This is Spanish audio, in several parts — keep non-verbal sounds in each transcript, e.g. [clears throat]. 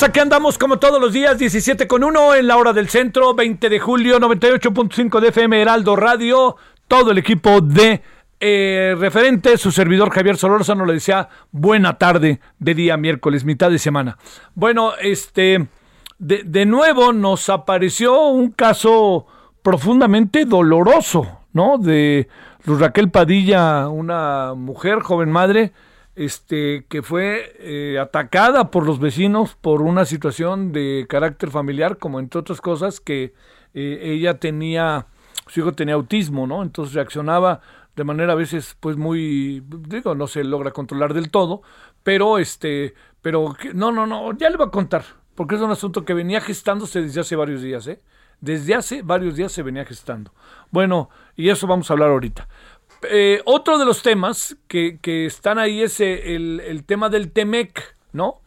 Tardes, aquí andamos como todos los días, 17 con 1 en la hora del centro, 20 de julio, 98.5 de FM Heraldo Radio, todo el equipo de eh, referente, su servidor Javier Solórzano le decía buena tarde de día miércoles, mitad de semana. Bueno, este, de, de nuevo nos apareció un caso profundamente doloroso, ¿no? De Luz Raquel Padilla, una mujer, joven madre, este, que fue eh, atacada por los vecinos por una situación de carácter familiar, como entre otras cosas que eh, ella tenía, su hijo tenía autismo, ¿no? Entonces reaccionaba de manera a veces, pues muy, digo, no se logra controlar del todo, pero este, pero no, no, no, ya le voy a contar, porque es un asunto que venía gestándose desde hace varios días, ¿eh? Desde hace varios días se venía gestando. Bueno, y eso vamos a hablar ahorita. Eh, otro de los temas que, que están ahí es eh, el, el tema del TEMEC, ¿no?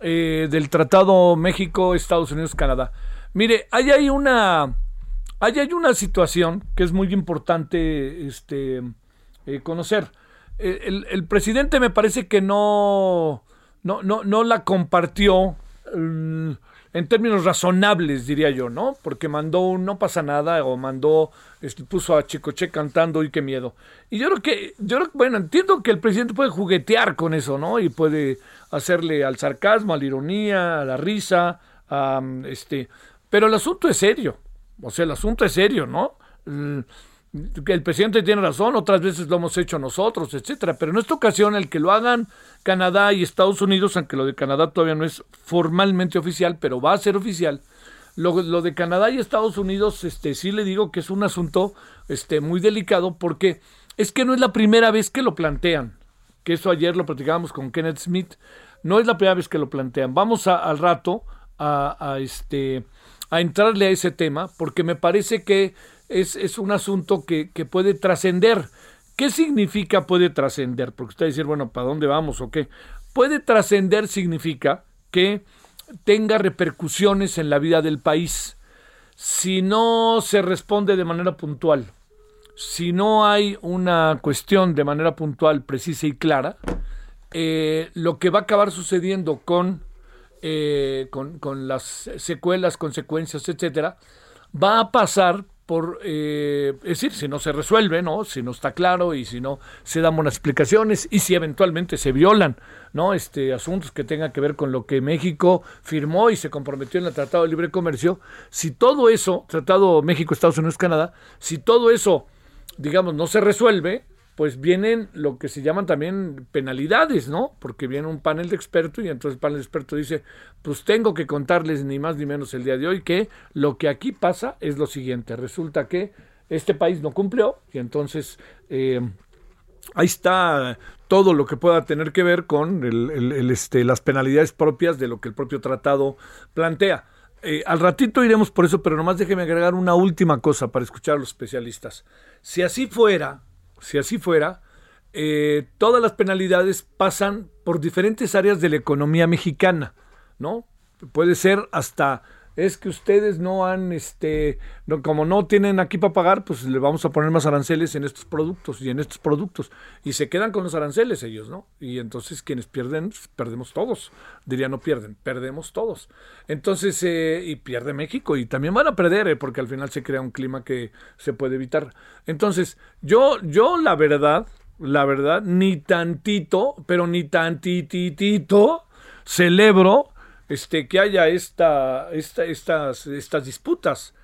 Eh, del Tratado México, Estados Unidos, Canadá. Mire, hay ahí una, hay ahí una situación que es muy importante este, conocer. El, el presidente me parece que no, no, no, no la compartió mm, en términos razonables, diría yo, ¿no? Porque mandó un no pasa nada o mandó, este, puso a Chicoche cantando y qué miedo. Y yo creo que, yo creo, bueno, entiendo que el presidente puede juguetear con eso, ¿no? Y puede hacerle al sarcasmo, a la ironía, a la risa, a, este, pero el asunto es serio. O sea, el asunto es serio, ¿no? El presidente tiene razón, otras veces lo hemos hecho nosotros, etcétera, pero en esta ocasión el que lo hagan Canadá y Estados Unidos, aunque lo de Canadá todavía no es formalmente oficial, pero va a ser oficial. Lo, lo de Canadá y Estados Unidos, este, sí le digo que es un asunto este, muy delicado porque es que no es la primera vez que lo plantean, que eso ayer lo platicábamos con Kenneth Smith, no es la primera vez que lo plantean. Vamos a- al rato a, este, a entrarle a ese tema porque me parece que es, es un asunto que, que puede trascender. ¿Qué significa puede trascender? Porque usted va a decir, bueno, ¿para dónde vamos o qué? Puede trascender significa que tenga repercusiones en la vida del país. Si no se responde de manera puntual, si no hay una cuestión de manera puntual, precisa y clara, eh, lo que va a acabar sucediendo con, eh, con, con las secuelas, consecuencias, etcétera, va a pasar por, eh, decir, si no se resuelve, ¿no? Si no está claro y si no se dan buenas explicaciones y si eventualmente se violan, ¿no? Este, asuntos que tengan que ver con lo que México firmó y se comprometió en el Tratado de Libre Comercio, si todo eso, Tratado México, Estados Unidos, Canadá, si todo eso, digamos, no se resuelve, pues vienen lo que se llaman también penalidades, ¿no? Porque viene un panel de expertos y entonces el panel de expertos dice, pues tengo que contarles ni más ni menos el día de hoy que lo que aquí pasa es lo siguiente. Resulta que este país no cumplió y entonces eh, ahí está todo lo que pueda tener que ver con este, las penalidades propias de lo que el propio tratado plantea. Eh, al ratito iremos por eso, pero nomás déjeme agregar una última cosa para escuchar a los especialistas. Si así fuera, si así fuera, eh, todas las penalidades pasan por diferentes áreas de la economía mexicana, ¿no? Puede ser hasta es que ustedes no han, este, no, como no tienen aquí para pagar, pues le vamos a poner más aranceles en estos productos y en estos productos. Y se quedan con los aranceles ellos, ¿no? Y entonces quienes pierden, pues, perdemos todos. Diría no pierden, perdemos todos. Entonces, eh, y pierde México y también van a perder, eh, porque al final se crea un clima que se puede evitar. Entonces, yo, yo la verdad, la verdad, ni tantito, pero ni tantititito celebro este, que haya esta, esta, estas, estas disputas.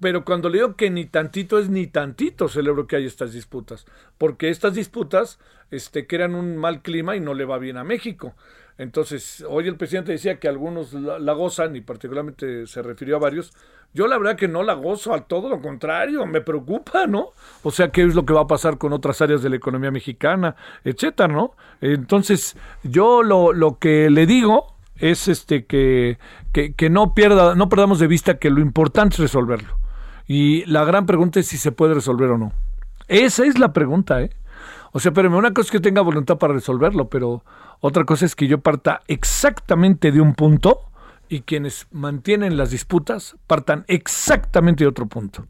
Pero cuando le digo que ni tantito es ni tantito celebro que haya estas disputas, porque estas disputas este, crean un mal clima y no le va bien a México. Entonces, hoy el presidente decía que algunos la, gozan y particularmente se refirió a varios. Yo la verdad que no la gozo, al todo lo contrario, me preocupa, ¿no? O sea, ¿qué es lo que va a pasar con otras áreas de la economía mexicana, etcétera, ¿no? Entonces, yo lo, lo que le digo es este que, que, no pierda, no perdamos de vista que lo importante es resolverlo. Y la gran pregunta es si se puede resolver o no. Esa es la pregunta, ¿eh? O sea, pero una cosa es que tenga voluntad para resolverlo, pero otra cosa es que yo parta exactamente de un punto y quienes mantienen las disputas partan exactamente de otro punto.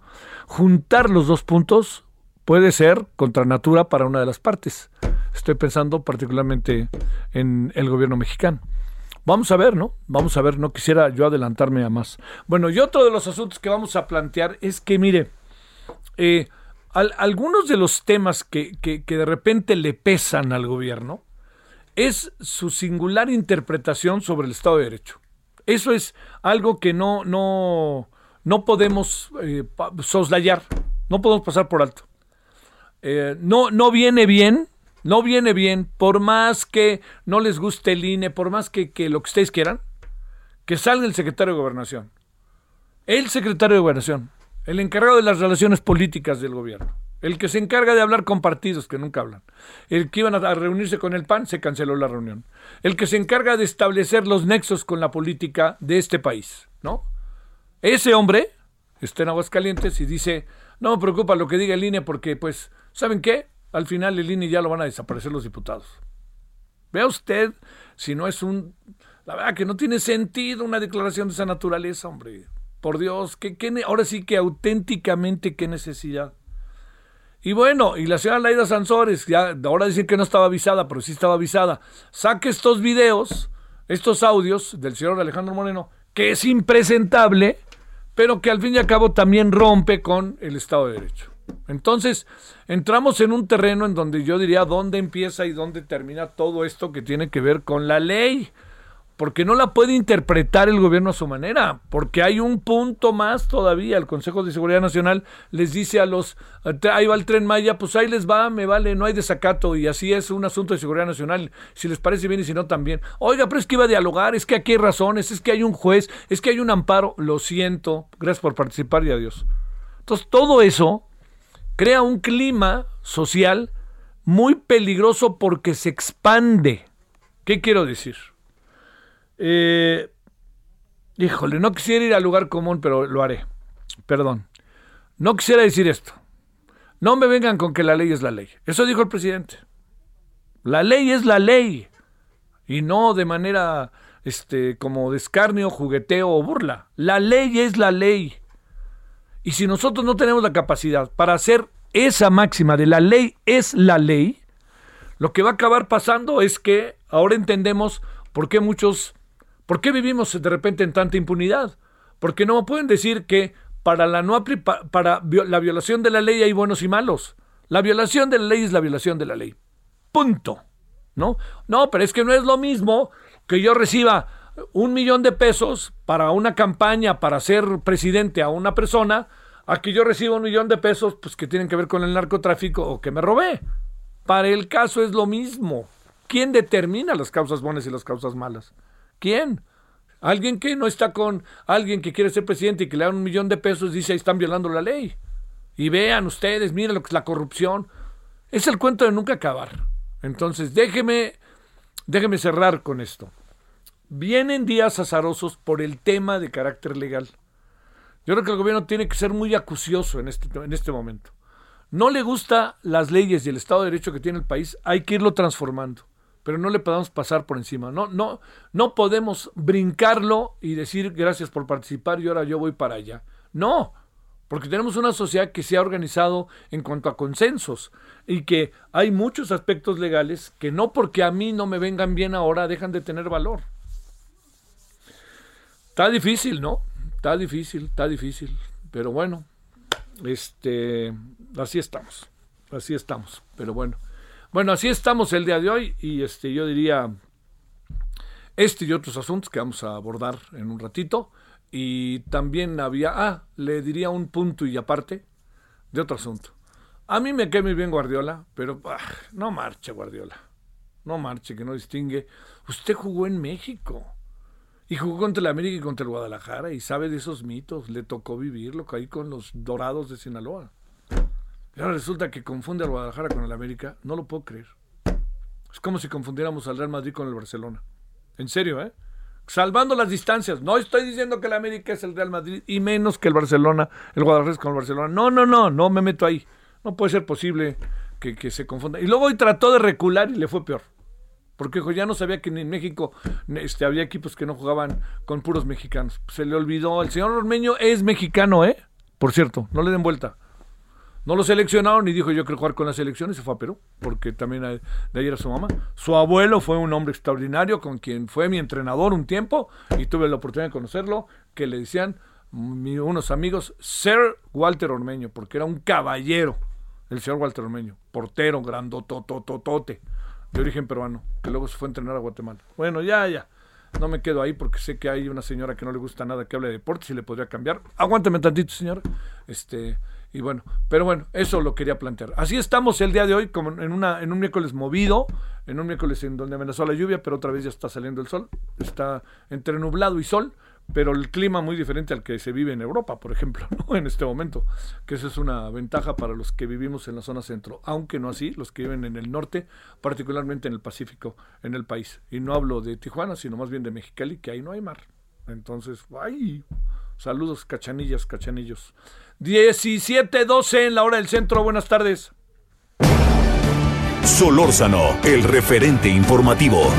Juntar los dos puntos puede ser contra natura para una de las partes. Estoy pensando particularmente en el gobierno mexicano. Vamos a ver, ¿no? Vamos a ver, no quisiera yo adelantarme a más. Bueno, y otro de los asuntos que vamos a plantear es que, mire, eh, algunos de los temas que, que, de repente le pesan al gobierno es su singular interpretación sobre el Estado de Derecho. Eso es algo que no, no, no podemos eh, soslayar, no podemos pasar por alto. Eh, no, no viene bien no viene bien, por más que no les guste el INE, por más que, lo que ustedes quieran, que salga el secretario de Gobernación. El secretario de Gobernación, el encargado de las relaciones políticas del gobierno, el que se encarga de hablar con partidos que nunca hablan, el que iban a reunirse con el PAN, se canceló la reunión, el que se encarga de establecer los nexos con la política de este país, ¿no? Ese hombre está en Aguascalientes y dice, no me preocupa lo que diga el INE porque, pues, ¿saben qué? Al final el INE ya lo van a desaparecer los diputados. Vea usted si no es un... La verdad que no tiene sentido una declaración de esa naturaleza, hombre. Por Dios, que, ahora sí que auténticamente qué necesidad. Y bueno, y la señora Laida Sansores, ya ahora decir que no estaba avisada, pero sí estaba avisada, saque estos videos, estos audios del señor Alejandro Moreno, que es impresentable, pero que al fin y al cabo también rompe con el Estado de Derecho. Entonces, entramos en un terreno en donde yo diría dónde empieza y dónde termina todo esto que tiene que ver con la ley. Porque no la puede interpretar el gobierno a su manera, porque hay un punto más todavía. El Consejo de Seguridad Nacional les dice a los, ahí va el tren Maya, pues ahí les va, me vale, no hay desacato, y así es un asunto de seguridad nacional, si les parece bien y si no también. Oiga, pero es que iba a dialogar, es que aquí hay razones, es que hay un juez, es que hay un amparo, lo siento, gracias por participar y adiós. Entonces, todo eso crea un clima social muy peligroso porque se expande. ¿Qué quiero decir? Eh, híjole, no quisiera ir al lugar común, pero lo haré. Perdón. No quisiera decir esto. No me vengan con que la ley es la ley. Eso dijo el presidente. La ley es la ley. Y no de manera este, como de jugueteo o burla. La ley es la ley. Y si nosotros no tenemos la capacidad para hacer esa máxima de la ley es la ley, lo que va a acabar pasando es que ahora entendemos por qué muchos, por qué vivimos de repente en tanta impunidad. Porque no pueden decir que para la, no, para la violación de la ley hay buenos y malos. La violación de la ley es la violación de la ley. Punto. ¿No? No, pero es que no es lo mismo que yo reciba un millón de pesos para una campaña para ser presidente a una persona, a que yo reciba un millón de pesos pues que tienen que ver con el narcotráfico o que me robé. Para el caso es lo mismo. ¿Quién determina las causas buenas y las causas malas? ¿Quién? Alguien que no está con alguien que quiere ser presidente y que le dan un millón de pesos dice ahí están violando la ley. Y vean ustedes, miren lo que es la corrupción. Es el cuento de nunca acabar. Entonces, déjeme, déjeme cerrar con esto. Vienen días azarosos por el tema de carácter legal. Yo creo que el gobierno tiene que ser muy acucioso en este, en este momento. No le gusta las leyes y el Estado de Derecho que tiene el país, hay que irlo transformando, pero no le podemos pasar por encima. No, no, no podemos brincarlo y decir gracias por participar y ahora yo voy para allá. No, porque tenemos una sociedad que se ha organizado en cuanto a consensos y que hay muchos aspectos legales que no porque a mí no me vengan bien ahora dejan de tener valor. Está difícil, ¿no? Está difícil, está difícil, pero bueno, este, así estamos, así estamos, pero bueno. Bueno, así estamos el día de hoy y este, yo diría este y otros asuntos que vamos a abordar en un ratito. Y también había, ah, le diría un punto y aparte de otro asunto. A mí me cae muy bien Guardiola, pero ah, no marche Guardiola. No marche, que no distingue. Usted jugó en México. Y jugó contra el América y contra el Guadalajara y sabe de esos mitos. Le tocó vivirlo ahí con los dorados de Sinaloa. Y ahora resulta que confunde al Guadalajara con el América. No lo puedo creer. Es como si confundiéramos al Real Madrid con el Barcelona. En serio, ¿eh? Salvando las distancias. No estoy diciendo que el América es el Real Madrid y menos que el Barcelona, el Guadalajara es con el Barcelona. No, no, no, no me meto ahí. No puede ser posible que, que se confunda. Y luego hoy trató de recular y le fue peor. Porque ya no sabía que en México este, había equipos que no jugaban con puros mexicanos. Se le olvidó. El señor Ormeño es mexicano, ¿eh? Por cierto, no le den vuelta. No lo seleccionaron y dijo yo quiero jugar con la selección y se fue a Perú, porque también de ahí era su mamá. Su abuelo fue un hombre extraordinario con quien fue mi entrenador un tiempo y tuve la oportunidad de conocerlo, que le decían unos amigos Sir Walter Ormeño, porque era un caballero, el señor Walter Ormeño, portero, grandotototote de origen peruano, que luego se fue a entrenar a Guatemala. Bueno, ya, ya. No me quedo ahí porque sé que hay una señora que no le gusta nada que hable de deportes y le podría cambiar. Aguántame tantito, señor. Este, y bueno, pero bueno, eso lo quería plantear. Así estamos el día de hoy, como en, una, en un miércoles movido, en un miércoles en donde amenazó la lluvia, pero otra vez ya está saliendo el sol. Está entre nublado y sol pero el clima muy diferente al que se vive en Europa, por ejemplo, [laughs] en este momento, que eso es una ventaja para los que vivimos en la zona centro, aunque no así, los que viven en el norte, particularmente en el Pacífico, en el país. Y no hablo de Tijuana, sino más bien de Mexicali, que ahí no hay mar. Entonces, ¡ay! Saludos, cachanillas, cachanillos. 17-12 en la hora del centro, buenas tardes. Solórzano, el referente informativo.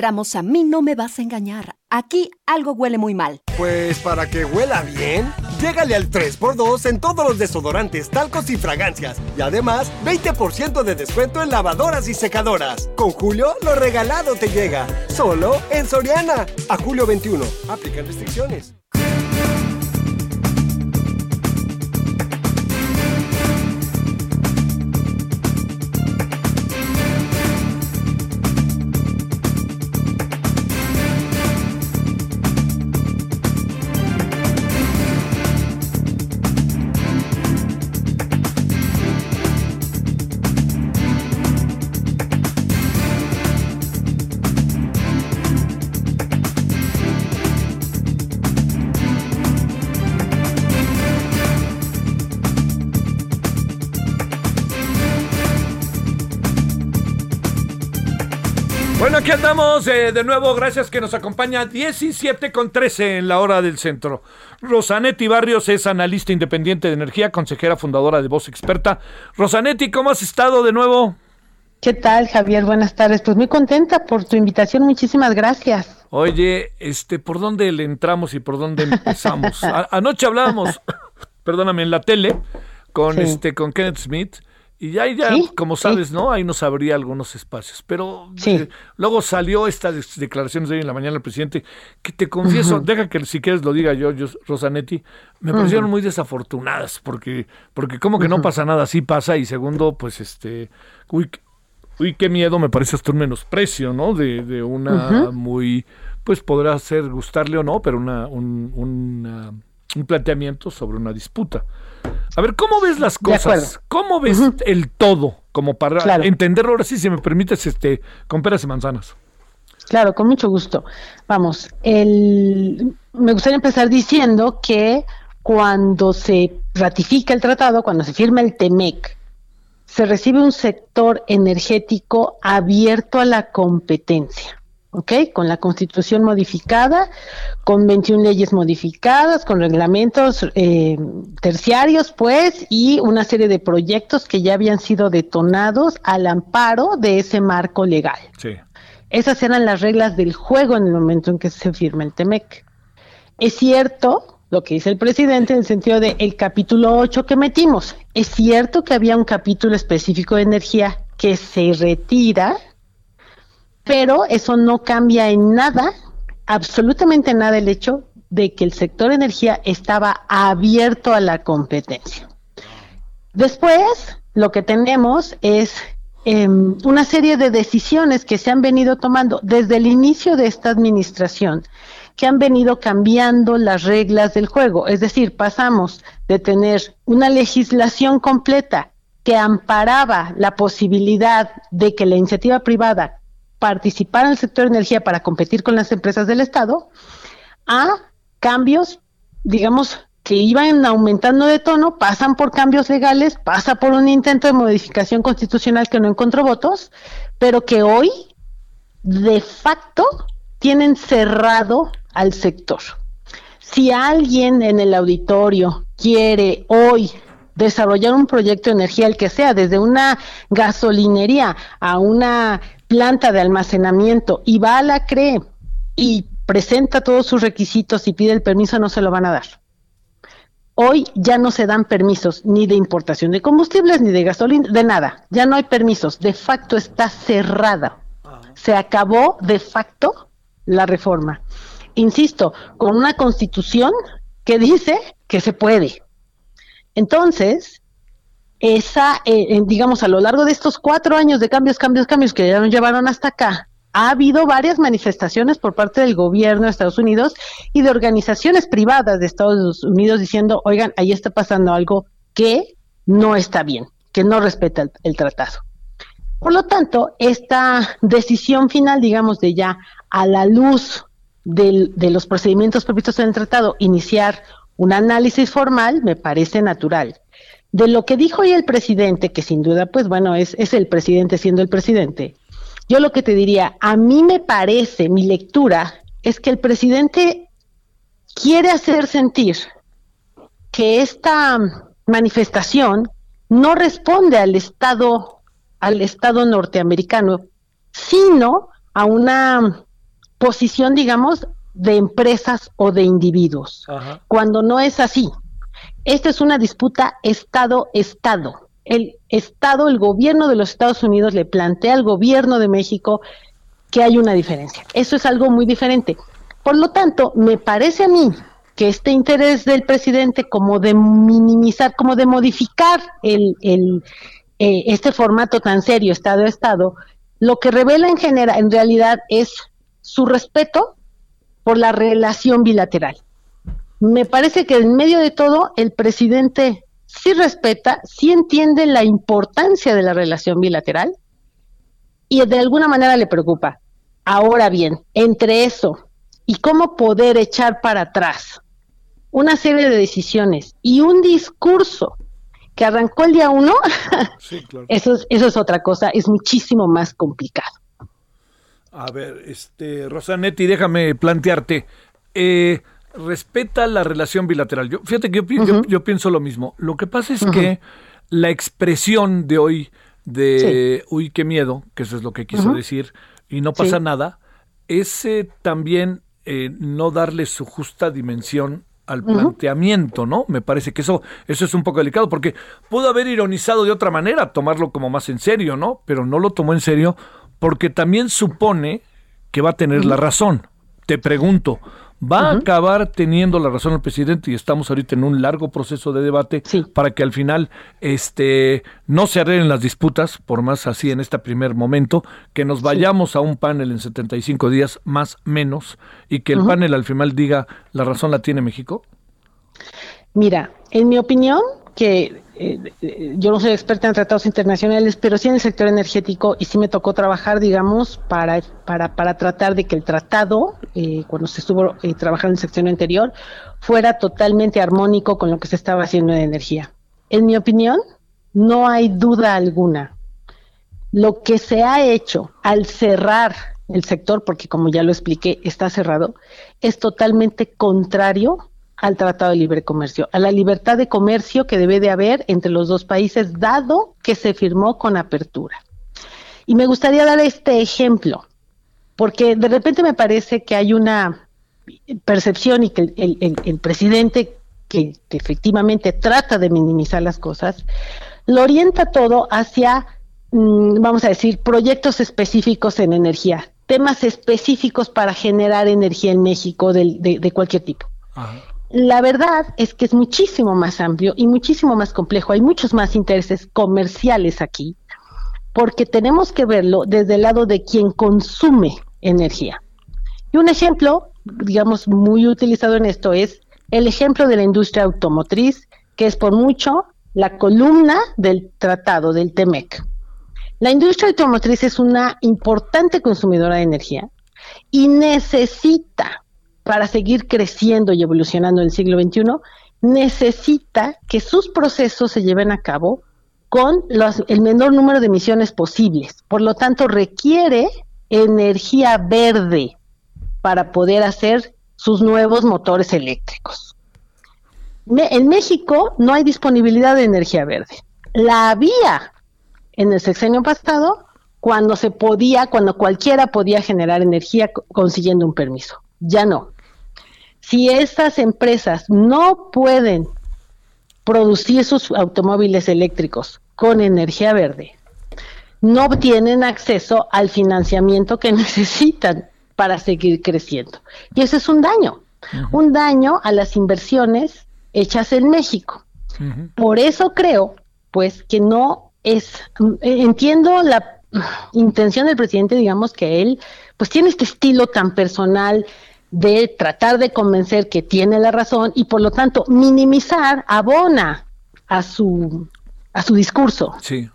Ramos, a mí no me vas a engañar. Aquí algo huele muy mal. Pues para que huela bien, llégale al 3x2 en todos los desodorantes, talcos y fragancias. Y además, 20% de descuento en lavadoras y secadoras. Con Julio, lo regalado te llega. Solo en Soriana. A julio 21. Aplican restricciones. Aquí andamos eh, de nuevo. Gracias que nos acompaña 17 con 13 en la hora del centro. Rosanetti Barrios es analista independiente de energía, consejera fundadora de Voz Experta. Rosanetti, ¿cómo has estado de nuevo? ¿Qué tal, Javier? Buenas tardes. Pues muy contenta por tu invitación. Muchísimas gracias. Oye, este, ¿por dónde le entramos y por dónde empezamos? [laughs] anoche hablábamos, perdóname, en la tele con este con Kenneth Smith y ya, ya como sabes, ¿no? Ahí nos abría algunos espacios. Pero eh, luego salió estas declaraciones de hoy en la mañana del presidente, que te confieso, deja que si quieres lo diga yo, yo Rosanetti, me parecieron muy desafortunadas, porque, porque como que no pasa nada, sí pasa, y segundo, pues este, uy, uy qué miedo, me parece hasta un menosprecio, ¿no? De, de una muy, pues podrá ser gustarle o no, pero una, un, un planteamiento sobre una disputa. A ver, ¿cómo ves las cosas? ¿Cómo ves el todo? Como para entenderlo ahora sí, si me permites, este, con peras y manzanas. Claro, con mucho gusto. Vamos, el, me gustaría empezar diciendo que cuando se ratifica el tratado, cuando se firma el TEMEC, se recibe un sector energético abierto a la competencia. ¿Ok? Con la constitución modificada, con 21 leyes modificadas, con reglamentos eh, terciarios, pues, y una serie de proyectos que ya habían sido detonados al amparo de ese marco legal. Sí. Esas eran las reglas del juego en el momento en que se firma el TEMEC. Es cierto lo que dice el presidente en el sentido de el capítulo 8 que metimos. Es cierto que había un capítulo específico de energía que se retira pero eso no cambia en nada, absolutamente nada el hecho de que el sector energía estaba abierto a la competencia. Después, lo que tenemos es em, una serie de decisiones que se han venido tomando desde el inicio de esta administración, que han venido cambiando las reglas del juego. Es decir, pasamos de tener una legislación completa que amparaba la posibilidad de que la iniciativa privada participar en el sector energía para competir con las empresas del Estado, a cambios, digamos, que iban aumentando de tono, pasan por cambios legales, pasa por un intento de modificación constitucional que no encontró votos, pero que hoy, de facto, tienen cerrado al sector. Si alguien en el auditorio quiere hoy desarrollar un proyecto de energía, el que sea, desde una gasolinería a una planta de almacenamiento y va a la CRE y presenta todos sus requisitos y pide el permiso, no se lo van a dar. Hoy ya no se dan permisos ni de importación de combustibles, ni de gasolina, de nada. Ya no hay permisos. De facto está cerrada. Se acabó de facto la reforma. Insisto, con una constitución que dice que se puede. Entonces, esa, eh, digamos, a lo largo de estos cuatro años de cambios, cambios, cambios que ya nos llevaron hasta acá, ha habido varias manifestaciones por parte del gobierno de Estados Unidos y de organizaciones privadas de Estados Unidos diciendo, oigan, ahí está pasando algo que no está bien, que no respeta el, tratado. Por lo tanto, esta decisión final, digamos, de ya a la luz de los procedimientos previstos en el tratado, iniciar un análisis formal, me parece natural de lo que dijo hoy el presidente, que sin duda, pues bueno, es, es el presidente siendo el presidente, yo lo que te diría, a mí me parece, mi lectura, es que el presidente quiere hacer sentir que esta manifestación no responde al Estado, al Estado norteamericano, sino a una posición, digamos, de empresas o de individuos, cuando no es así. Esta es una disputa Estado-Estado. El Estado, el gobierno de los Estados Unidos le plantea al gobierno de México que hay una diferencia. Eso es algo muy diferente. Por lo tanto, me parece a mí que este interés del presidente como de minimizar, como de modificar el, el eh, este formato tan serio, Estado a Estado, lo que revela en general, en realidad, es su respeto por la relación bilateral me parece que en medio de todo el presidente sí respeta, sí entiende la importancia de la relación bilateral y de alguna manera le preocupa. Ahora bien, entre eso y cómo poder echar para atrás una serie de decisiones y un discurso que arrancó el día uno, [laughs] eso, es, eso es otra cosa, es muchísimo más complicado. A ver, este, Rosanetti, déjame plantearte. Eh, respeta la relación bilateral. Yo, fíjate que yo, pienso lo mismo. Lo que pasa es que la expresión de hoy de uy, qué miedo, que eso es lo que quiso decir, y no pasa nada, es también eh, no darle su justa dimensión al planteamiento, ¿no? Me parece que eso, eso es un poco delicado, porque pudo haber ironizado de otra manera, tomarlo como más en serio, ¿no? Pero no lo tomó en serio porque también supone que va a tener la razón. Te pregunto, va a acabar teniendo la razón el presidente y estamos ahorita en un largo proceso de debate para que al final este no se arreglen las disputas, por más así en este primer momento, que nos vayamos a un panel en 75 días más menos y que el panel al final diga la razón la tiene México? Mira, en mi opinión, que eh, yo no soy experta en tratados internacionales, pero sí en el sector energético y sí me tocó trabajar, digamos, para, para, para tratar de que el tratado, eh, cuando se estuvo trabajando en el sector anterior, fuera totalmente armónico con lo que se estaba haciendo en energía. En mi opinión, no hay duda alguna. Lo que se ha hecho al cerrar el sector, porque como ya lo expliqué, está cerrado, es totalmente contrario al Tratado de Libre Comercio, a la libertad de comercio que debe de haber entre los dos países, dado que se firmó con apertura. Y me gustaría dar este ejemplo, porque de repente me parece que hay una percepción y que el, presidente que, efectivamente trata de minimizar las cosas, lo orienta todo hacia, mm, vamos a decir, proyectos específicos en energía, temas específicos para generar energía en México de, de cualquier tipo. Ajá. La verdad es que es muchísimo más amplio y muchísimo más complejo. Hay muchos más intereses comerciales aquí, porque tenemos que verlo desde el lado de quien consume energía. Y un ejemplo, digamos, muy utilizado en esto es el ejemplo de la industria automotriz, que es por mucho la columna del tratado del TEMEC. La industria automotriz es una importante consumidora de energía y necesita para seguir creciendo y evolucionando en el siglo XXI, necesita que sus procesos se lleven a cabo con el menor número de emisiones posibles. Por lo tanto, requiere energía verde para poder hacer sus nuevos motores eléctricos. en México no hay disponibilidad de energía verde. La había en el sexenio pasado cuando se podía, cuando cualquiera podía generar energía consiguiendo un permiso ya no. Si estas empresas no pueden producir sus automóviles eléctricos con energía verde, no tienen acceso al financiamiento que [laughs] necesitan para seguir creciendo. Y eso es un daño, un daño a las inversiones hechas en México. Por eso creo, pues, que no es, entiendo la intención del presidente, digamos que él, pues tiene este estilo tan personal, de tratar de convencer que tiene la razón y por lo tanto minimizar abona a su a su discurso. Sí.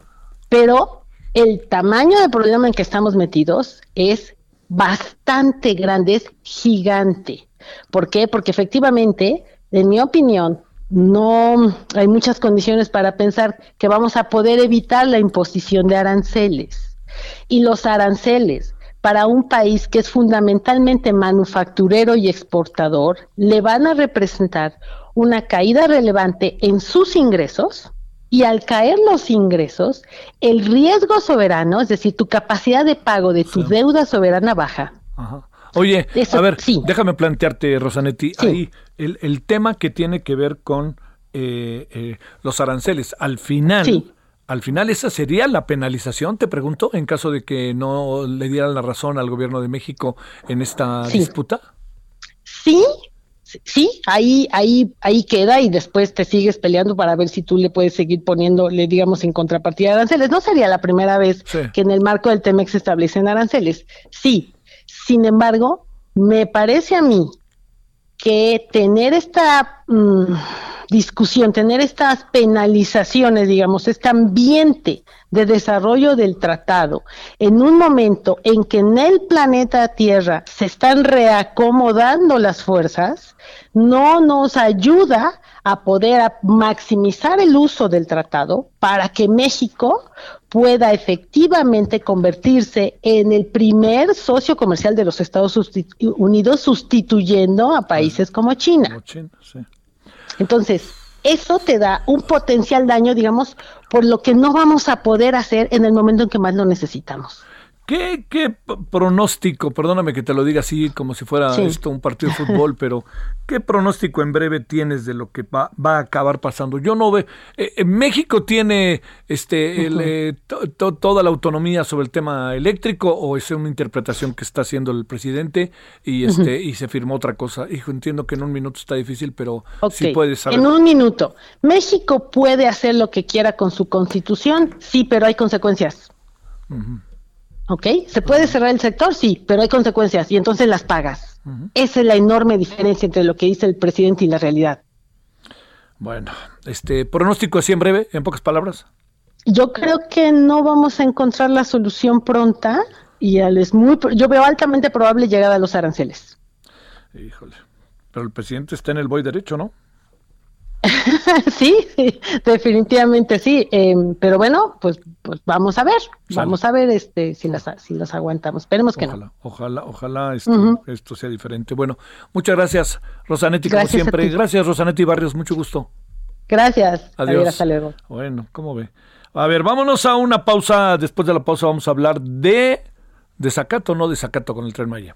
Pero el tamaño del problema en que estamos metidos es bastante grande, es gigante. ¿Por qué? Porque efectivamente, en mi opinión, no hay muchas condiciones para pensar que vamos a poder evitar la imposición de aranceles. Y los aranceles para un país que es fundamentalmente manufacturero y exportador, le van a representar una caída relevante en sus ingresos y al caer los ingresos, el riesgo soberano, es decir, tu capacidad de pago de tu deuda soberana baja. Oye, a ver, déjame plantearte, Rosanetti, ahí el, tema que tiene que ver con eh, eh, los aranceles. Al final, al final, ¿esa sería la penalización, te pregunto, en caso de que no le dieran la razón al gobierno de México en esta disputa? Sí, sí, ahí, ahí, ahí queda y después te sigues peleando para ver si tú le puedes seguir poniendo, le digamos, en contrapartida aranceles. No sería la primera vez que en el marco del TEMEX se establecen aranceles. Sí, sin embargo, me parece a mí que tener esta mm, discusión, tener estas penalizaciones, digamos, este ambiente de desarrollo del tratado, en un momento en que en el planeta Tierra se están reacomodando las fuerzas, no nos ayuda a poder maximizar el uso del tratado para que México pueda efectivamente convertirse en el primer socio comercial de los Estados Unidos sustituyendo a países como China. Entonces, eso te da un potencial daño, digamos, por lo que no vamos a poder hacer en el momento en que más lo necesitamos. ¿Qué, ¿Qué, pronóstico, perdóname que te lo diga así como si fuera esto un partido de [laughs] fútbol, pero qué pronóstico en breve tienes de lo que va, va a acabar pasando? Yo no veo, eh, México tiene este eh, toda la autonomía sobre el tema eléctrico o es una interpretación que está haciendo el presidente y este y se firmó otra cosa. Hijo, entiendo que en un minuto está difícil, pero sí puedes saber. En un minuto, México puede hacer lo que quiera con su constitución, sí, pero hay consecuencias. ¿Ok? ¿Se puede cerrar el sector? Sí, pero hay consecuencias y entonces las pagas. Esa es la enorme diferencia entre lo que dice el presidente y la realidad. Bueno, este pronóstico así en breve, en pocas palabras. Yo creo que no vamos a encontrar la solución pronta y es muy, yo veo altamente probable llegada a los aranceles. Híjole, pero el presidente está en el voy derecho, ¿no? [laughs] sí, definitivamente sí. Em, pero bueno, pues, pues vamos a ver, vamos a ver este si las si las aguantamos. Esperemos que ojalá, no. Ojalá, ojalá este, esto sea diferente. Bueno, muchas gracias, Rosanetti, como siempre. Gracias, Rosanetti Barrios, mucho gusto. Gracias. Adiós. hasta luego. Bueno, ¿cómo ve? A ver, vámonos a una pausa. Después de la pausa vamos a hablar de desacato, no desacato con el tren Maya.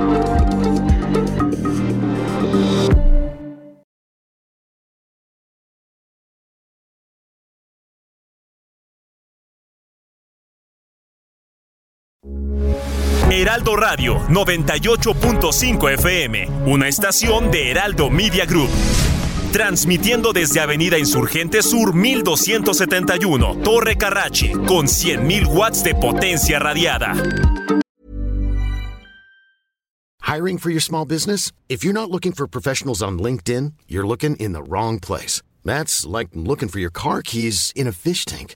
Heraldo Radio 98.5 FM, una estación de Heraldo Media Group. Transmitiendo desde Avenida Insurgente Sur 1271, Torre Carrachi, con 100.000 watts de potencia radiada. Hiring for your small business? If you're not looking for professionals on LinkedIn, you're looking in the wrong place. That's like looking for your car keys in a fish tank.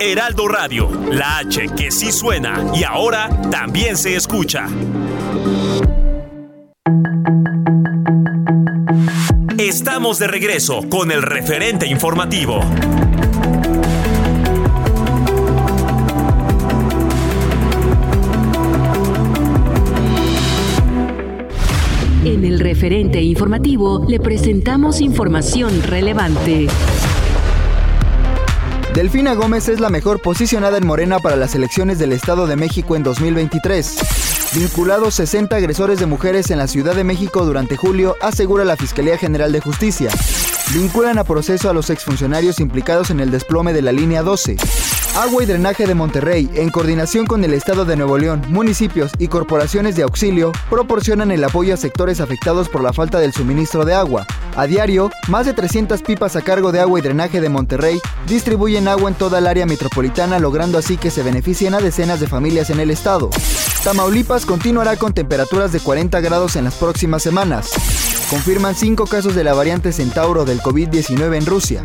Heraldo Radio, la H que sí suena y ahora también se escucha. Estamos de regreso con el referente informativo. En el referente informativo le presentamos información relevante. Delfina Gómez es la mejor posicionada en Morena para las elecciones del Estado de México en 2023. Vinculados 60 agresores de mujeres en la Ciudad de México durante julio, asegura la Fiscalía General de Justicia. Vinculan a proceso a los exfuncionarios implicados en el desplome de la línea 12. Agua y Drenaje de Monterrey, en coordinación con el Estado de Nuevo León, municipios y corporaciones de auxilio, proporcionan el apoyo a sectores afectados por la falta del suministro de agua. A diario, más de 300 pipas a cargo de Agua y Drenaje de Monterrey distribuyen agua en toda el área metropolitana, logrando así que se beneficien a decenas de familias en el estado. Tamaulipas continuará con temperaturas de 40 grados en las próximas semanas. Confirman 5 casos de la variante Centauro del COVID-19 en Rusia.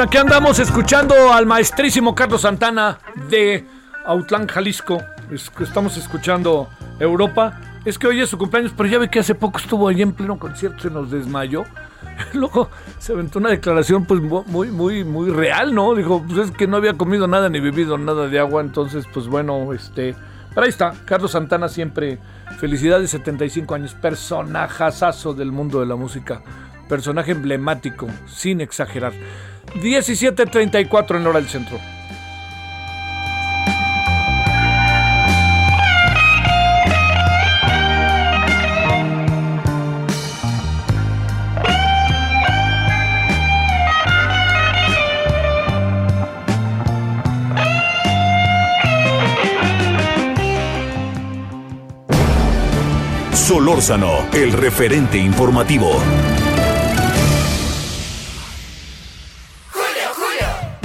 Aquí andamos escuchando al maestrísimo Carlos Santana de Autlán, Jalisco. estamos escuchando Europa. Es que hoy es su cumpleaños, pero ya ve que hace poco estuvo allí en pleno concierto, se nos desmayó. [laughs] Luego se aventó una declaración pues muy, muy, muy real, ¿no? Dijo, pues es que no había comido nada ni bebido nada de agua, entonces pues bueno, este... Pero ahí está, Carlos Santana siempre, felicidades, 75 años, personajazazo del mundo de la música, personaje emblemático, sin exagerar. 17.34 en hora del centro. Solórzano, el referente informativo.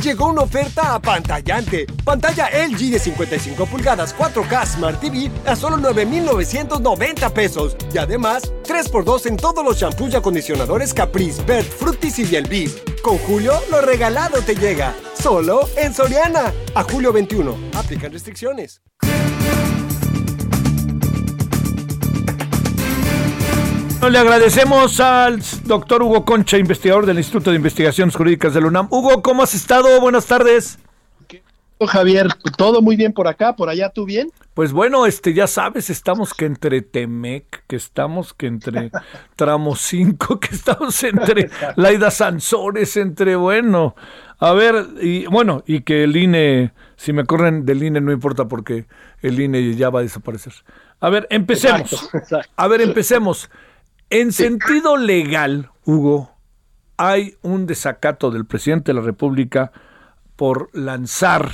Llegó una oferta apantallante. Pantalla LG de 55 pulgadas 4K Smart TV a solo 9,990 pesos. Y además, 3x2 en todos los shampoos y acondicionadores Caprice, Bert, Fructis y Biel Con Julio, lo regalado te llega. Solo en Soriana. A julio 21. Aplican restricciones. Le agradecemos al doctor Hugo Concha, investigador del Instituto de Investigaciones Jurídicas de la UNAM. Hugo, ¿cómo has estado? Buenas tardes. Javier, todo muy bien por acá, por allá, ¿tú bien? Pues bueno, este, ya sabes, estamos que entre Temec, que estamos que entre [laughs] Tramo 5, que estamos entre Laida Sansores, entre, bueno, a ver, y bueno, y que el INE, si me corren del INE no importa porque el INE ya va a desaparecer. A ver, empecemos. A ver, empecemos. En sentido legal, Hugo, hay un desacato del presidente de la República por lanzar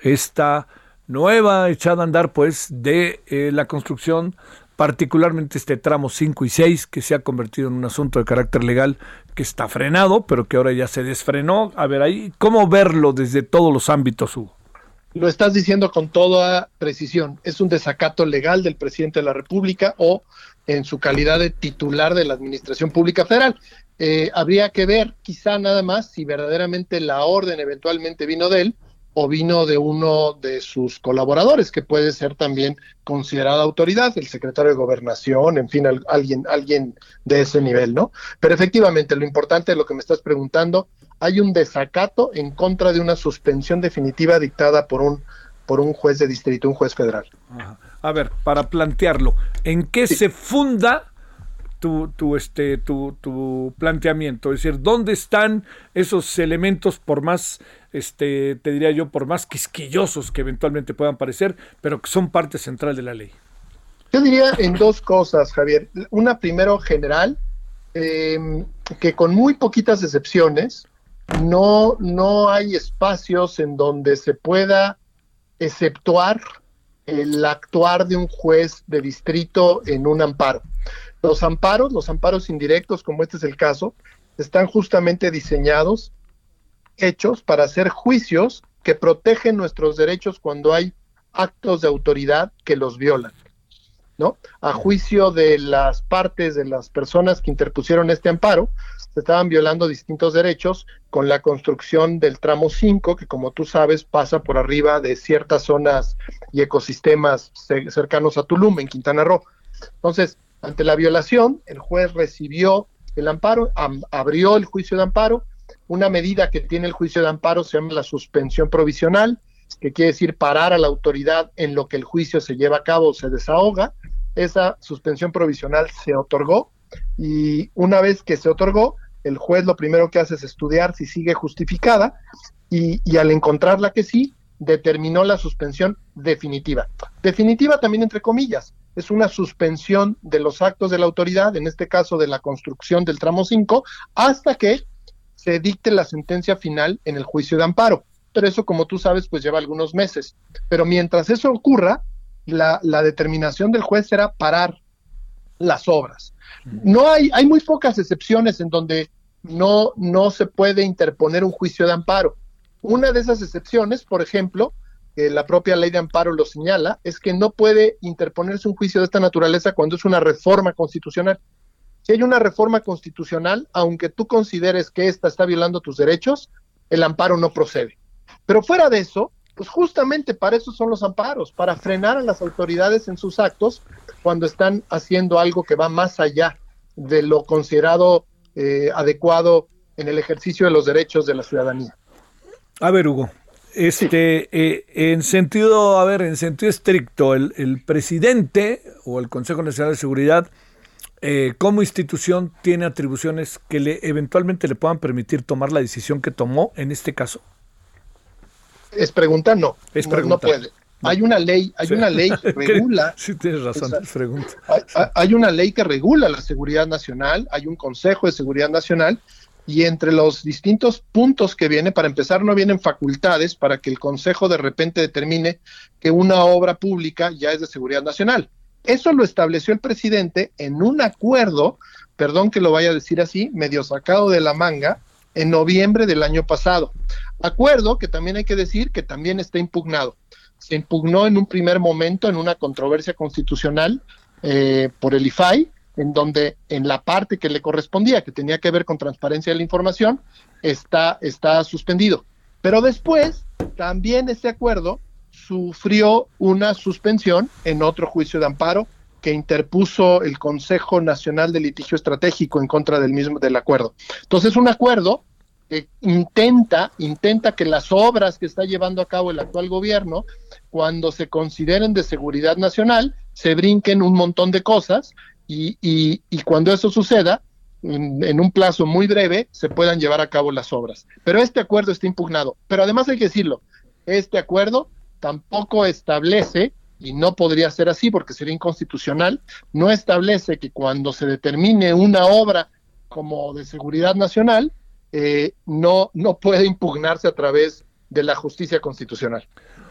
esta nueva echada a andar, pues, de eh, la construcción, particularmente este tramo 5 y 6, que se ha convertido en un asunto de carácter legal que está frenado, pero que ahora ya se desfrenó. A ver, ahí, ¿cómo verlo desde todos los ámbitos, Hugo? Lo estás diciendo con toda precisión. Es un desacato legal del presidente de la República o en su calidad de titular de la Administración Pública Federal. Eh, habría que ver quizá nada más si verdaderamente la orden eventualmente vino de él o vino de uno de sus colaboradores, que puede ser también considerada autoridad, el secretario de gobernación, en fin, alguien, alguien de ese nivel, ¿no? Pero efectivamente, lo importante de lo que me estás preguntando, hay un desacato en contra de una suspensión definitiva dictada por un, por un juez de distrito, un juez federal. A ver, para plantearlo, ¿en qué se funda tu, tu, este, tu, tu planteamiento? Es decir, ¿dónde están esos elementos por más, este, te diría yo, por más quisquillosos que eventualmente puedan parecer, pero que son parte central de la ley? Yo diría en dos cosas, Javier. Una primero general, em, que con muy poquitas excepciones, no, no hay espacios en donde se pueda exceptuar el actuar de un juez de distrito en un amparo. Los amparos, los amparos indirectos, como este es el caso, están justamente diseñados, hechos para hacer juicios que protegen nuestros derechos cuando hay actos de autoridad que los violan. ¿no? A juicio de las partes de las personas que interpusieron este amparo, se estaban violando distintos derechos con la construcción del tramo 5, que como tú sabes pasa por arriba de ciertas zonas y ecosistemas cercanos a Tulum, en Quintana Roo. Entonces, ante la violación, el juez recibió el amparo, abrió el juicio de amparo. Una medida que tiene el juicio de amparo se llama la suspensión provisional, que quiere decir parar a la autoridad en lo que el juicio se lleva a cabo o se desahoga esa suspensión provisional se otorgó y una vez que se otorgó, el juez lo primero que hace es estudiar si sigue justificada y, al encontrarla que sí, determinó la suspensión definitiva. Definitiva también entre comillas, es una suspensión de los actos de la autoridad, en este caso de la construcción del tramo 5, hasta que se dicte la sentencia final en el juicio de amparo. Pero eso, como tú sabes, pues lleva algunos meses. Pero mientras eso ocurra, la, determinación del juez era parar las obras. No hay, hay muy pocas excepciones en donde no, no se puede interponer un juicio de amparo. Una de esas excepciones, por ejemplo, que la propia ley de amparo lo señala, es que no puede interponerse un juicio de esta naturaleza cuando es una reforma constitucional. Si hay una reforma constitucional, aunque tú consideres que ésta está violando tus derechos, el amparo no procede. Pero fuera de eso, pues justamente para eso son los amparos, para frenar a las autoridades en sus actos cuando están haciendo algo que va más allá de lo considerado eh, adecuado en el ejercicio de los derechos de la ciudadanía. A ver, Hugo, este, eh, en sentido, a ver, en sentido estricto, el, el presidente o el Consejo Nacional de Seguridad, eh, como institución, tiene atribuciones que le eventualmente le puedan permitir tomar la decisión que tomó en este caso. Es pregunta, no. Es pregunta. No, puede. Hay una ley, hay una ley que [laughs] regula. sí, tienes razón, es pregunta. Hay, hay, una ley que regula la seguridad nacional, hay un Consejo de Seguridad Nacional y entre los distintos puntos que viene, para empezar, no vienen facultades para que el Consejo de repente determine que una obra pública ya es de seguridad nacional. Eso lo estableció el presidente en un acuerdo, perdón que lo vaya a decir así, medio sacado de la manga, en noviembre del año pasado. Acuerdo que también hay que decir que también está impugnado. Se impugnó en un primer momento en una controversia constitucional eh, por el IFAI, en donde en la parte que le correspondía, que tenía que ver con transparencia de la información, está, está suspendido. Pero después, también ese acuerdo sufrió una suspensión en otro juicio de amparo que interpuso el Consejo Nacional de Litigio Estratégico en contra del mismo del acuerdo. Entonces, un acuerdo que intenta, intenta que las obras que está llevando a cabo el actual gobierno, cuando se consideren de seguridad nacional, se brinquen un montón de cosas y, cuando eso suceda, en, un plazo muy breve, se puedan llevar a cabo las obras. Pero este acuerdo está impugnado. Pero además hay que decirlo, este acuerdo tampoco establece, y no podría ser así porque sería inconstitucional, no establece que cuando se determine una obra como de seguridad nacional, eh, no, no puede impugnarse a través de la justicia constitucional.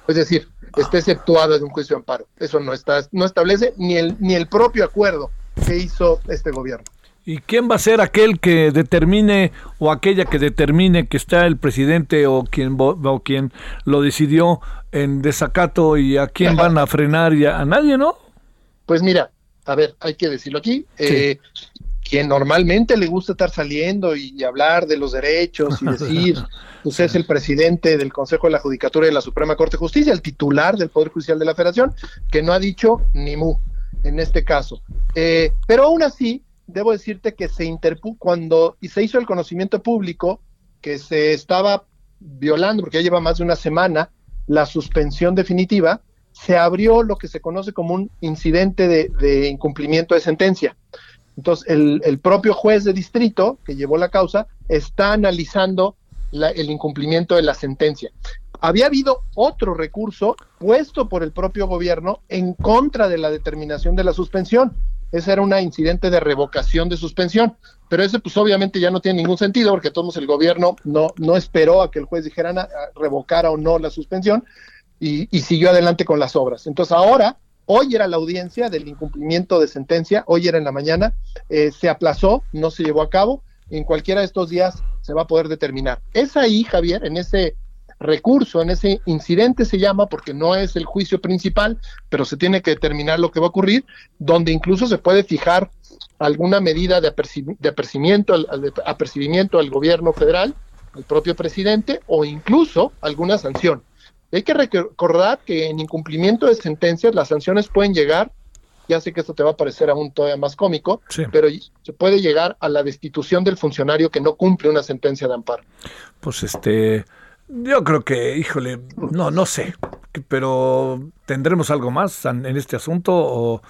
Es decir, esté exceptuada de un juicio de amparo. Eso no está, no establece ni el, ni el propio acuerdo que hizo este gobierno. ¿Y quién va a ser aquel que determine o aquella que determine que está el presidente o quien, o quien lo decidió en desacato y a quién van a frenar y a, nadie, no? Pues mira, a ver, hay que decirlo aquí. Eh, quien normalmente le gusta estar saliendo y, hablar de los derechos y [laughs] decir, pues es el presidente del Consejo de la Judicatura de la Suprema Corte de Justicia, el titular del Poder Judicial de la Federación, que no ha dicho ni mu en este caso. Eh, pero aún así, debo decirte que se interpuso cuando y se hizo el conocimiento público que se estaba violando, porque ya lleva más de una semana, la suspensión definitiva, se abrió lo que se conoce como un incidente de, incumplimiento de sentencia. Entonces, el, propio juez de distrito que llevó la causa está analizando el incumplimiento de la sentencia había habido otro recurso puesto por el propio gobierno en contra de la determinación de la suspensión. Ese era un incidente de revocación de suspensión, pero ese pues obviamente ya no tiene ningún sentido porque todos el gobierno no, no esperó a que el juez dijera revocara o no la suspensión y, siguió adelante con las obras. Entonces ahora, hoy era la audiencia del incumplimiento de sentencia, hoy era en la mañana, eh, se aplazó, no se llevó a cabo, en cualquiera de estos días se va a poder determinar. Es ahí, Javier, en ese recurso en ese incidente se llama, porque no es el juicio principal, pero se tiene que determinar lo que va a ocurrir, donde incluso se puede fijar alguna medida de, apercibimiento, de apercibimiento al gobierno federal, al propio presidente, o incluso alguna sanción. Hay que recordar que en incumplimiento de sentencias las sanciones pueden llegar, ya sé que esto te va a parecer aún todavía más cómico, pero se puede llegar a la destitución del funcionario que no cumple una sentencia de amparo. Pues este, yo creo que, híjole, no, no sé, pero tendremos algo más en, este asunto o,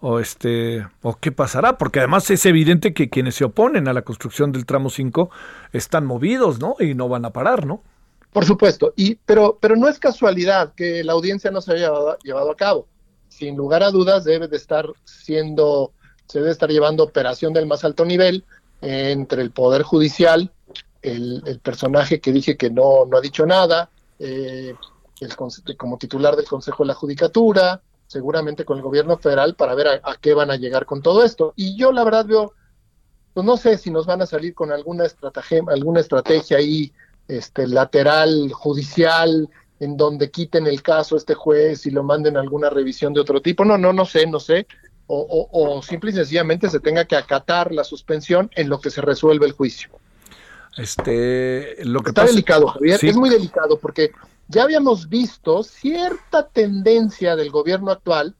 o, este o qué pasará, porque además es evidente que quienes se oponen a la construcción del tramo 5 están movidos, ¿no? Y no van a parar, ¿no? Por supuesto, y pero pero no es casualidad que la audiencia no se haya llevado, llevado a cabo. Sin lugar a dudas debe de estar siendo se debe estar llevando operación del más alto nivel entre el poder judicial el, personaje que dije que no, no ha dicho nada, eh, el, como titular del Consejo de la Judicatura, seguramente con el gobierno federal para ver a, qué van a llegar con todo esto. Y yo la verdad veo, pues no sé si nos van a salir con alguna alguna estrategia ahí este, lateral, judicial, en donde quiten el caso a este juez y lo manden a alguna revisión de otro tipo. No, no, no sé, no sé. O, o, o simple y sencillamente se tenga que acatar la suspensión en lo que se resuelve el juicio. Este, lo que Está pasa- delicado, Javier, Sí. es muy delicado porque ya habíamos visto cierta tendencia del gobierno actual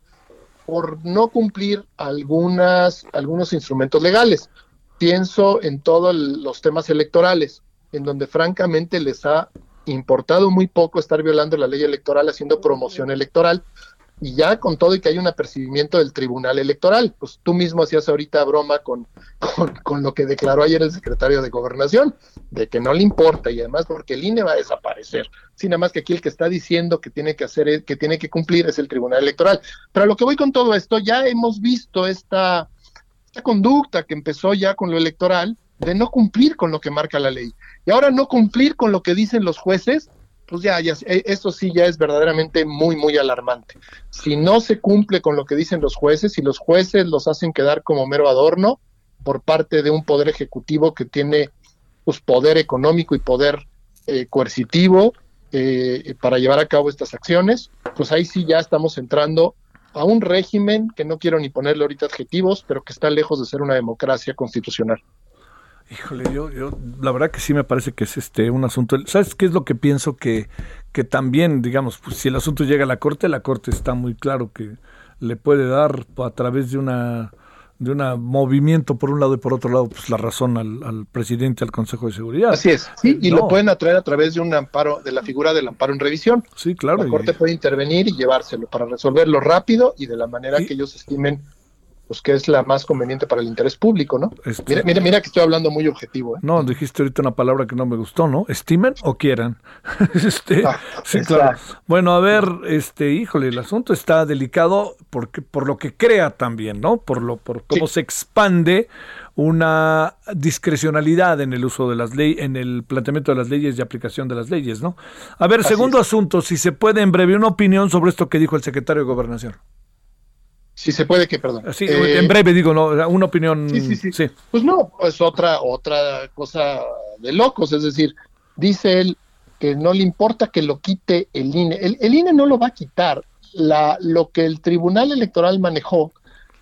por no cumplir algunas, algunos instrumentos legales. Pienso en todos los temas electorales, en donde francamente les ha importado muy poco estar violando la ley electoral, haciendo promoción electoral, y ya con todo y que hay un apercibimiento del Tribunal Electoral. Pues tú mismo hacías ahorita broma con, [laughs] con, con lo que declaró ayer el secretario de Gobernación, de que no le importa y además porque el INE va a desaparecer. Sin nada más que aquí el que está diciendo que tiene que hacer, que tiene que cumplir es el Tribunal Electoral. Pero a lo que voy con todo esto, ya hemos visto esta, esta conducta que empezó ya con lo electoral de no cumplir con lo que marca la ley. Y ahora no cumplir con lo que dicen los jueces, pues ya, eh, eso sí ya es verdaderamente muy, muy alarmante. Si no se cumple con lo que dicen los jueces, si los jueces los hacen quedar como mero adorno por parte de un poder ejecutivo que tiene pues, poder económico y poder eh, coercitivo eh, para llevar a cabo estas acciones, pues ahí sí ya estamos entrando a un régimen que no quiero ni ponerle ahorita adjetivos, pero que está lejos de ser una democracia constitucional. Híjole, yo, yo, la verdad que sí me parece que es este un asunto. ¿Sabes qué es lo que pienso? Que, que también, digamos, pues, si el asunto llega a la corte, la corte está muy claro que le puede dar a través de una de un movimiento por un lado y por otro lado, pues la razón al, al presidente, al Consejo de Seguridad. Así es, sí, y No. lo pueden atraer a través de un amparo, de la figura del amparo en revisión. Sí, claro. La y- Corte puede intervenir y llevárselo para resolverlo rápido y de la manera que ellos estimen pues que es la más conveniente para el interés público, ¿no? Este- Mira, mira, mira que estoy hablando muy objetivo. ¿eh? No, dijiste ahorita una palabra que no me gustó, ¿no? ¿Estimen o quieran? [laughs] este, Ah, sí, claro. Bueno, a ver, este, híjole, el asunto está delicado porque, por lo que crea también, ¿no? Por lo, por cómo se expande una discrecionalidad en el uso de las leyes, en el planteamiento de las leyes y aplicación de las leyes, ¿no? A ver, Así segundo asunto, si se puede en breve una opinión sobre esto que dijo el secretario de Gobernación. Si se puede que, perdón. Eh, en breve digo, ¿no? Una opinión. Sí, sí, sí. Pues no, pues otra, otra cosa de locos, es decir, dice él que no le importa que lo quite el INE. El, el INE no lo va a quitar. La, lo que el Tribunal Electoral manejó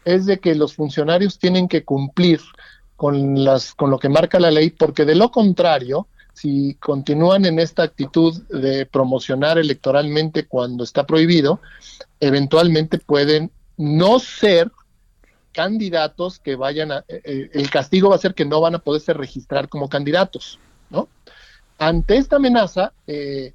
es de que los funcionarios tienen que cumplir con, las, con lo que marca la ley, porque de lo contrario, si continúan en esta actitud de promocionar electoralmente cuando está prohibido, eventualmente pueden no ser candidatos que vayan a, eh, eh, el castigo va a ser que no van a poderse registrar como candidatos, ¿no? Ante esta amenaza, eh,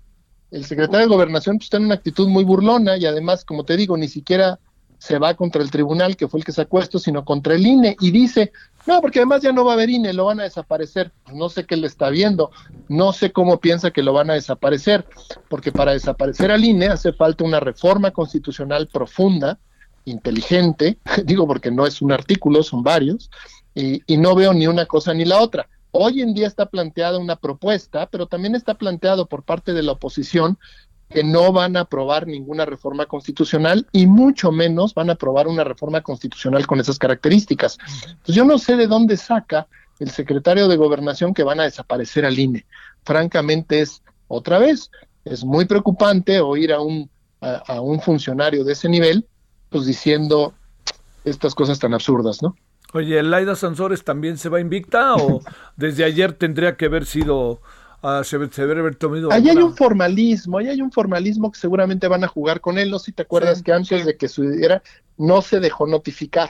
el secretario de Gobernación pues, está en una actitud muy burlona y además, como te digo, ni siquiera se va contra el tribunal, que fue el que sacó esto, sino contra el INE y dice, no, porque además ya no va a haber INE, lo van a desaparecer. Pues no sé qué le está viendo, no sé cómo piensa que lo van a desaparecer, porque para desaparecer al INE hace falta una reforma constitucional profunda, inteligente, [laughs] digo porque no es un artículo, son varios, y, no veo ni una cosa ni la otra. Hoy en día está planteada una propuesta, pero también está planteado por parte de la oposición que no van a aprobar ninguna reforma constitucional y mucho menos van a aprobar una reforma constitucional con esas características. Entonces yo no sé de dónde saca el secretario de gobernación que van a desaparecer al INE. Francamente es otra vez, es muy preocupante oír a un, a un funcionario de ese nivel pues diciendo estas cosas tan absurdas, ¿no? Oye, ¿Laida Sansores también se va invicta o [laughs] desde ayer tendría que haber sido, ah, se, se debería haber tomado Ahí hay un formalismo, ahí hay un formalismo que seguramente van a jugar con él. No si te acuerdas que antes de que sucediera no se dejó notificar.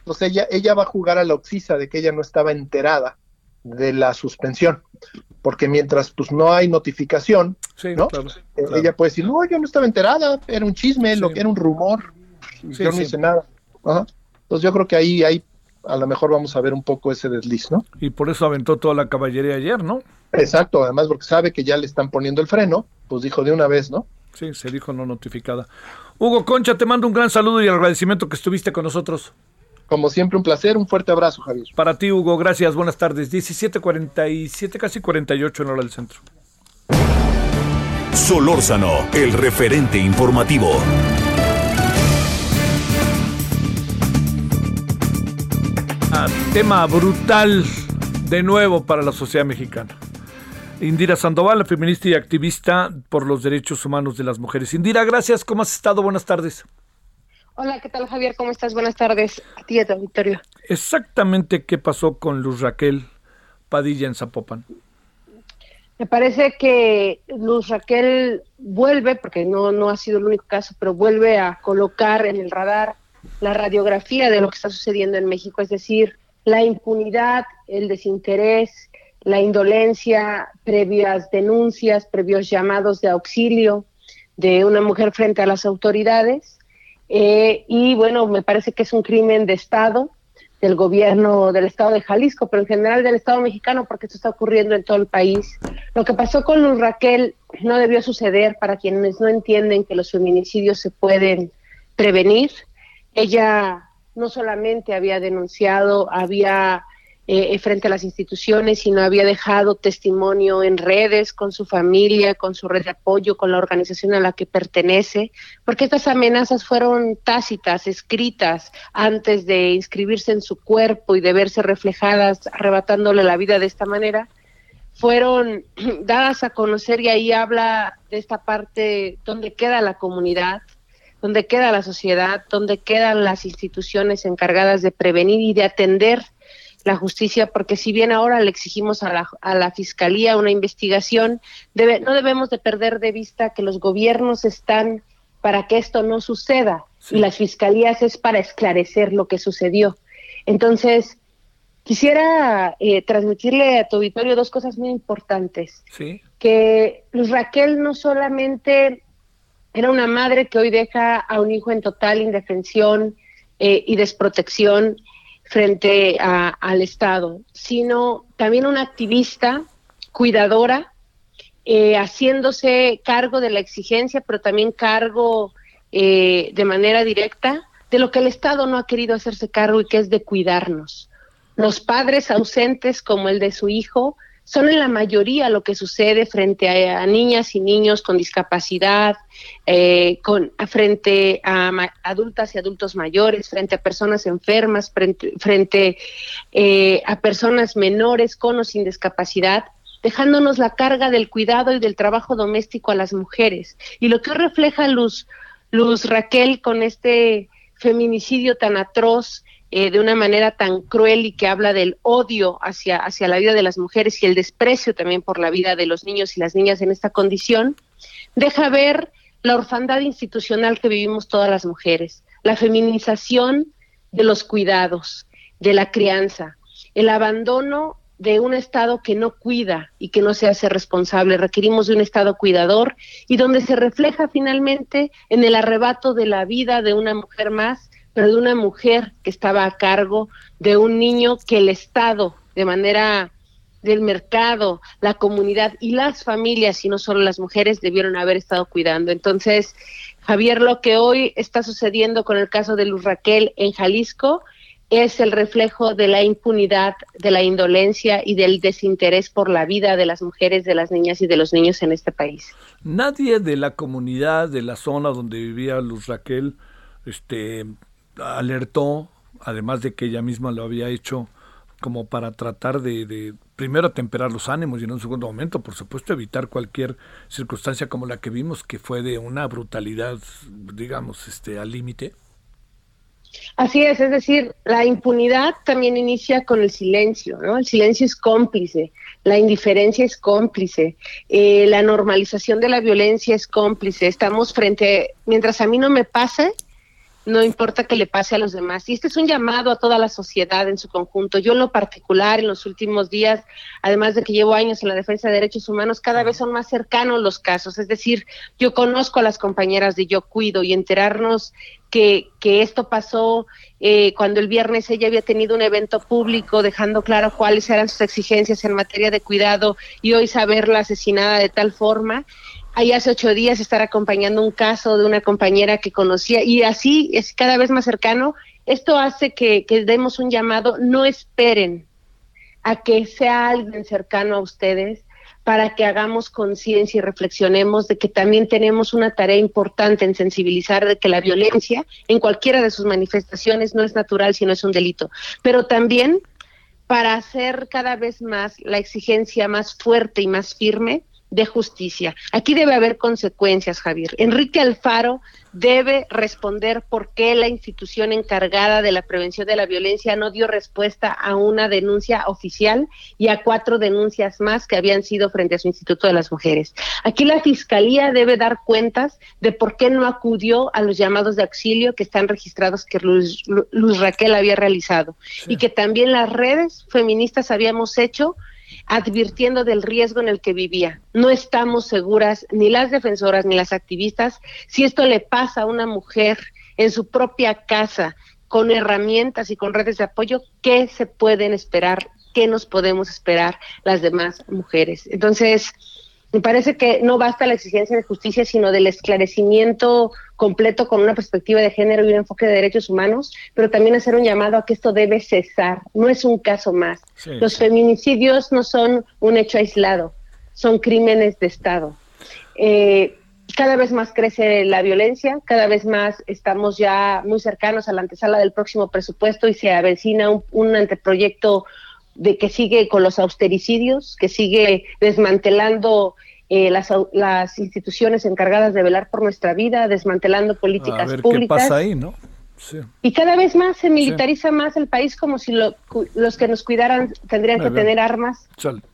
Entonces ella, ella va a jugar a la oxisa de que ella no estaba enterada de la suspensión. Porque mientras pues no hay notificación, Sí, ¿no? claro, claro. ella puede decir, no, yo no estaba enterada, era un chisme, lo que era un rumor, Sí, yo no sí. hice nada. Ajá. Entonces yo creo que ahí, ahí a lo mejor vamos a ver un poco ese desliz, ¿no? Y por eso aventó toda la caballería ayer, ¿no? Exacto, además porque sabe que ya le están poniendo el freno, pues dijo de una vez, ¿no? Sí, se dijo no notificada. Hugo Concha, te mando un gran saludo y agradecimiento que estuviste con nosotros. Como siempre, un placer, un fuerte abrazo, Javier. Para ti, Hugo, gracias, buenas tardes. 17.47, casi 48 en hora del centro. Solórzano, el referente informativo. Tema brutal de nuevo para la sociedad mexicana. Indira Sandoval, feminista y activista por los derechos humanos de las mujeres. Indira, gracias. ¿Cómo has estado? Buenas tardes. Hola, ¿qué tal Javier? ¿Cómo estás? Buenas tardes a ti y a tu auditorio. Exactamente qué pasó con Luz Raquel Padilla en Zapopan. Me parece que Luz Raquel vuelve, porque no, no ha sido el único caso, pero vuelve a colocar en el radar la radiografía de lo que está sucediendo en México, es decir, la impunidad, el desinterés, la indolencia, previas denuncias, previos llamados de auxilio de una mujer frente a las autoridades. Eh, y bueno, me parece que es un crimen de Estado del gobierno del Estado de Jalisco, pero en general del Estado mexicano, porque esto está ocurriendo en todo el país. Lo que pasó con Luz Raquel no debió suceder para quienes no entienden que los feminicidios se pueden prevenir. Ella no solamente había denunciado, había eh, frente a las instituciones, sino había dejado testimonio en redes con su familia, con su red de apoyo, con la organización a la que pertenece, porque estas amenazas fueron tácitas, escritas antes de inscribirse en su cuerpo y de verse reflejadas, arrebatándole la vida de esta manera, fueron [clears throat] dadas a conocer y ahí habla de esta parte donde queda la comunidad, donde queda la sociedad, donde quedan las instituciones encargadas de prevenir y de atender la justicia, porque si bien ahora le exigimos a la, a la Fiscalía una investigación, debe, no debemos de perder de vista que los gobiernos están para que esto no suceda y las fiscalías es para esclarecer lo que sucedió. Entonces, quisiera eh, transmitirle a tu auditorio dos cosas muy importantes. Sí. Que Luz Raquel no solamente era una madre que hoy deja a un hijo en total indefensión eh, y desprotección frente al Estado, sino también una activista, cuidadora, eh, haciéndose cargo de la exigencia, pero también cargo eh, de manera directa de lo que el Estado no ha querido hacerse cargo y que es de cuidarnos. Los padres ausentes como el de su hijo son en la mayoría lo que sucede frente a, niñas y niños con discapacidad, eh, con, frente a adultas y adultos mayores, frente a personas enfermas, frente, eh, a personas menores con o sin discapacidad dejándonos la carga del cuidado y del trabajo doméstico a las mujeres. Y lo que refleja Luz, Luz Raquel con este feminicidio tan atroz eh, de una manera tan cruel y que habla del odio hacia, hacia la vida de las mujeres y el desprecio también por la vida de los niños y las niñas en esta condición, deja ver la orfandad institucional que vivimos todas las mujeres, la feminización de los cuidados, de la crianza, el abandono de un Estado que no cuida y que no se hace responsable. Requerimos de un Estado cuidador y donde se refleja finalmente en el arrebato de la vida de una mujer más pero de una mujer que estaba a cargo de un niño que el Estado, de manera del mercado, la comunidad y las familias, y no solo las mujeres, debieron haber estado cuidando. Entonces, Javier, lo que hoy está sucediendo con el caso de Luz Raquel en Jalisco es el reflejo de la impunidad, de la indolencia y del desinterés por la vida de las mujeres, de las niñas y de los niños en este país. Nadie de la comunidad, de la zona donde vivía Luz Raquel, este, alertó, además de que ella misma lo había hecho como para tratar de, primero atemperar los ánimos y en un segundo momento, por supuesto, evitar cualquier circunstancia como la que vimos, que fue de una brutalidad, digamos, este, al límite. Así es, es decir, la impunidad también inicia con el silencio, ¿no? El silencio es cómplice, la indiferencia es cómplice, eh, la normalización de la violencia es cómplice. Estamos frente, mientras a mí no me pase, no importa que le pase a los demás. Y este es un llamado a toda la sociedad en su conjunto. Yo en lo particular, en los últimos días, además de que llevo años en la defensa de derechos humanos, cada vez son más cercanos los casos. Es decir, yo conozco a las compañeras de Yo Cuido y enterarnos que, que esto pasó eh, cuando el viernes ella había tenido un evento público dejando claro cuáles eran sus exigencias en materia de cuidado y hoy saberla asesinada de tal forma ahí hace ocho días estar acompañando un caso de una compañera que conocía y así es cada vez más cercano. Esto hace que, demos un llamado, no esperen a que sea alguien cercano a ustedes para que hagamos conciencia y reflexionemos de que también tenemos una tarea importante en sensibilizar de que la violencia en cualquiera de sus manifestaciones no es natural, sino es un delito. Pero también para hacer cada vez más la exigencia más fuerte y más firme de justicia. Aquí debe haber consecuencias, Javier. Enrique Alfaro debe responder por qué la institución encargada de la prevención de la violencia no dio respuesta a una denuncia oficial y a cuatro denuncias más que habían sido frente a su Instituto de las Mujeres. Aquí la Fiscalía debe dar cuentas de por qué no acudió a los llamados de auxilio que están registrados que Luz, Raquel había realizado y que también las redes feministas habíamos hecho advirtiendo del riesgo en el que vivía. No estamos seguras, ni las defensoras ni las activistas, si esto le pasa a una mujer en su propia casa, con herramientas y con redes de apoyo, ¿qué se pueden esperar? ¿Qué nos podemos esperar las demás mujeres? Entonces, me parece que no basta la exigencia de justicia, sino del esclarecimiento completo con una perspectiva de género y un enfoque de derechos humanos, pero también hacer un llamado a que esto debe cesar. No es un caso más. Los feminicidios no son un hecho aislado, son crímenes de Estado. Eh, cada vez más crece la violencia, cada vez más estamos ya muy cercanos a la antesala del próximo presupuesto y se avecina un, un anteproyecto de que sigue con los austericidios, que sigue desmantelando eh, las, las, instituciones encargadas de velar por nuestra vida, desmantelando políticas a ver públicas. ¿Qué pasa ahí, no? Y cada vez más se militariza más el país como si los que nos cuidaran tendrían que tener armas,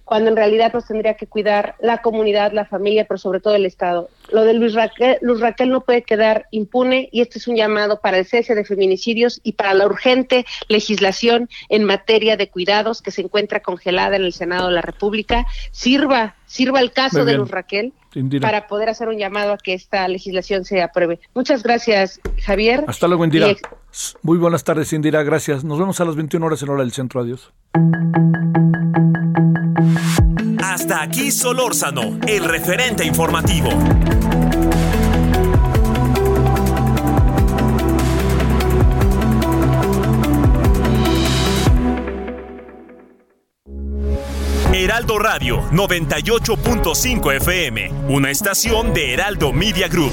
cuando en realidad nos tendría que cuidar la comunidad, la familia, pero sobre todo el Estado. Lo de Luis Raquel, Luz Raquel no puede quedar impune y este es un llamado para el cese de feminicidios y para la urgente legislación en materia de cuidados que se encuentra congelada en el Senado de la República. Sirva, sirva el caso de Luz Raquel para poder hacer un llamado a que esta legislación se apruebe. Muchas gracias, Javier. Hasta luego, Indira. Muy buenas tardes, Indira. Gracias. Nos vemos a las 21 horas en hora del centro. Adiós. Hasta aquí Solórzano, el referente informativo. Heraldo Radio 98.5 FM, una estación de Heraldo Media Group.